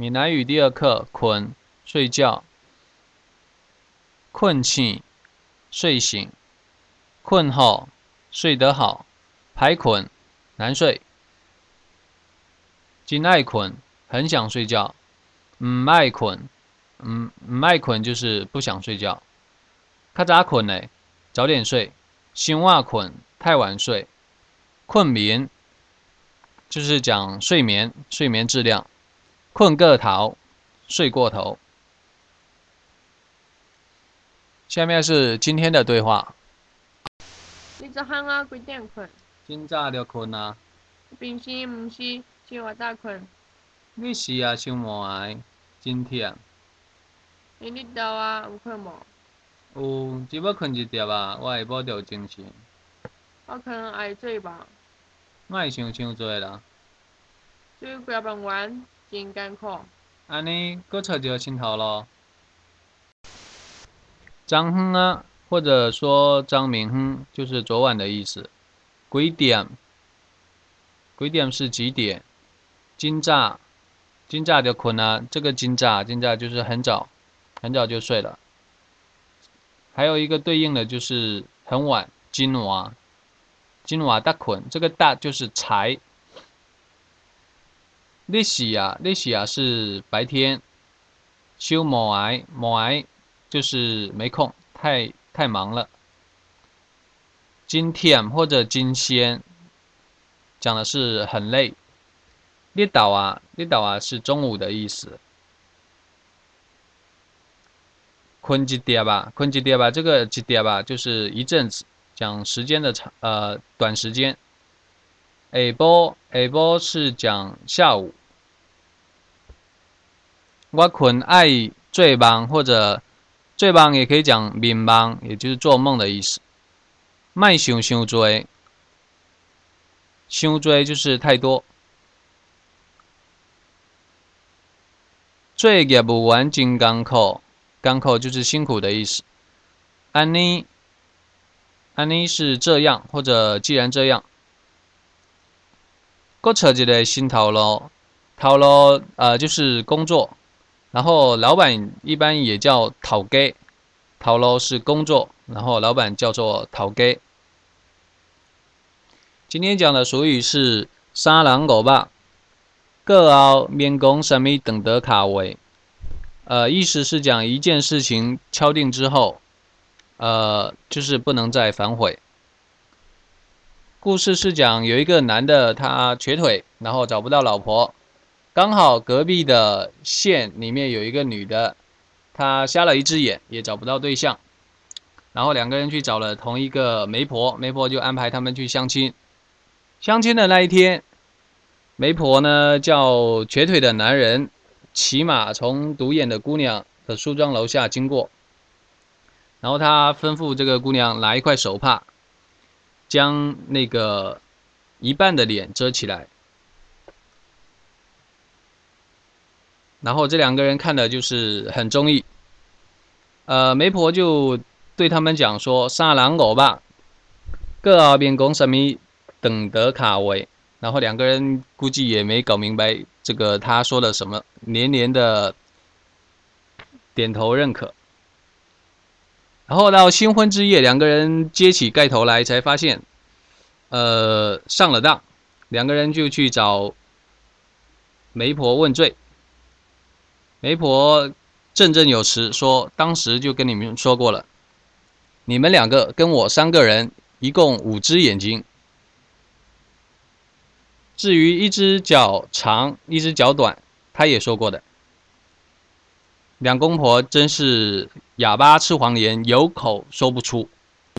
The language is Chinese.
闽南语第二课，困，睡觉。困醒，睡醒。困好，睡得好。排困，难睡。真爱困，很想睡觉。唔爱困，唔唔爱困就是不想睡觉。较早困嘞，早点睡。先晚困，太晚睡。困眠，就是讲睡眠，睡眠质量。困个头，睡过头。下面是今天的对话。你昨昏啊几点困？今早就困啊。平时毋是就我早困？你是啊，想无爱，真忝。你日头啊有困无？有，只要困一点啊，我下晡就有精神。我可能爱做梦。莫想伤多啦。做几夜梦完。真艰苦。安尼，搁找着心头咯。张哼啊，或者说张明哼，就是昨晚的意思。几点？几点是几点？今早，今早就困啊。这个今早，今早就是很早，很早就睡了。还有一个对应的就是很晚，今晚，今晚大困。这个大就是才。你是啊，你是啊，是白天。休某癌，某癌就是没空，太太忙了。今天或者今天讲的是很累。列岛啊，列岛啊是中午的意思。困一点吧，困一点吧，这个一点吧就是一阵子，讲时间的长呃短时间。下晡下晡是讲下午。我困爱做梦，或者做梦也可以讲眠梦，也就是做梦的意思。卖想伤多，伤多就是太多。做业务员真艰苦，艰苦就是辛苦的意思。安妮，安妮是这样，或者既然这样，搁找一个新头路，头路呃就是工作。然后老板一般也叫讨给，讨喽是工作，然后老板叫做讨给。今天讲的俗语是“三人五百，各熬面工什么等得卡位”，呃，意思是讲一件事情敲定之后，呃，就是不能再反悔。故事是讲有一个男的他瘸腿，然后找不到老婆。刚好隔壁的县里面有一个女的，她瞎了一只眼，也找不到对象。然后两个人去找了同一个媒婆，媒婆就安排他们去相亲。相亲的那一天，媒婆呢叫瘸腿的男人骑马从独眼的姑娘的梳妆楼下经过，然后他吩咐这个姑娘拿一块手帕，将那个一半的脸遮起来。然后这两个人看的就是很中意，呃，媒婆就对他们讲说：“杀狼狗吧，各阿边公什么等得卡位。”然后两个人估计也没搞明白这个他说的什么，连连的点头认可。然后到新婚之夜，两个人揭起盖头来，才发现，呃，上了当。两个人就去找媒婆问罪。媒婆振振有词说：“当时就跟你们说过了，你们两个跟我三个人，一共五只眼睛。至于一只脚长，一只脚短，他也说过的。两公婆真是哑巴吃黄连，有口说不出。”